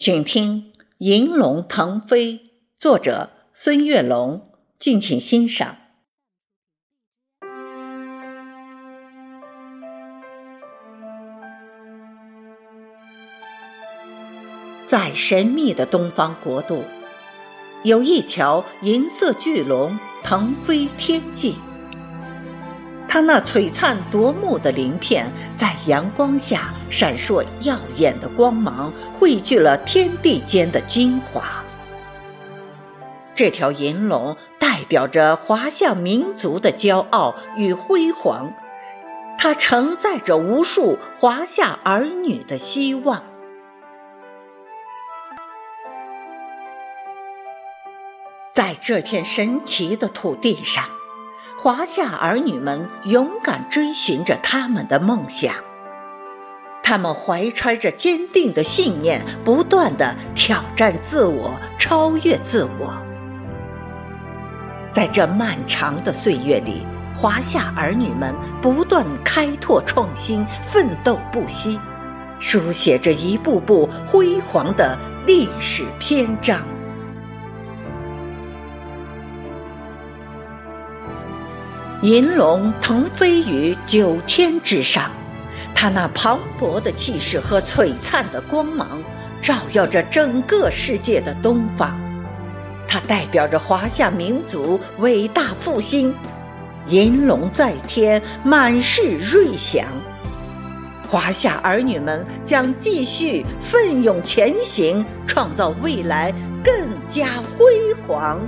请听《银龙腾飞》，作者孙月龙，敬请欣赏。在神秘的东方国度，有一条银色巨龙腾飞天际。它那璀璨夺目的鳞片，在阳光下闪烁耀眼的光芒，汇聚了天地间的精华。这条银龙代表着华夏民族的骄傲与辉煌，它承载着无数华夏儿女的希望。在这片神奇的土地上。华夏儿女们勇敢追寻着他们的梦想，他们怀揣着坚定的信念，不断的挑战自我，超越自我。在这漫长的岁月里，华夏儿女们不断开拓创新，奋斗不息，书写着一步步辉煌的历史篇章。银龙腾飞于九天之上，它那磅礴的气势和璀璨的光芒，照耀着整个世界的东方。它代表着华夏民族伟大复兴。银龙在天，满是瑞祥。华夏儿女们将继续奋勇前行，创造未来更加辉煌。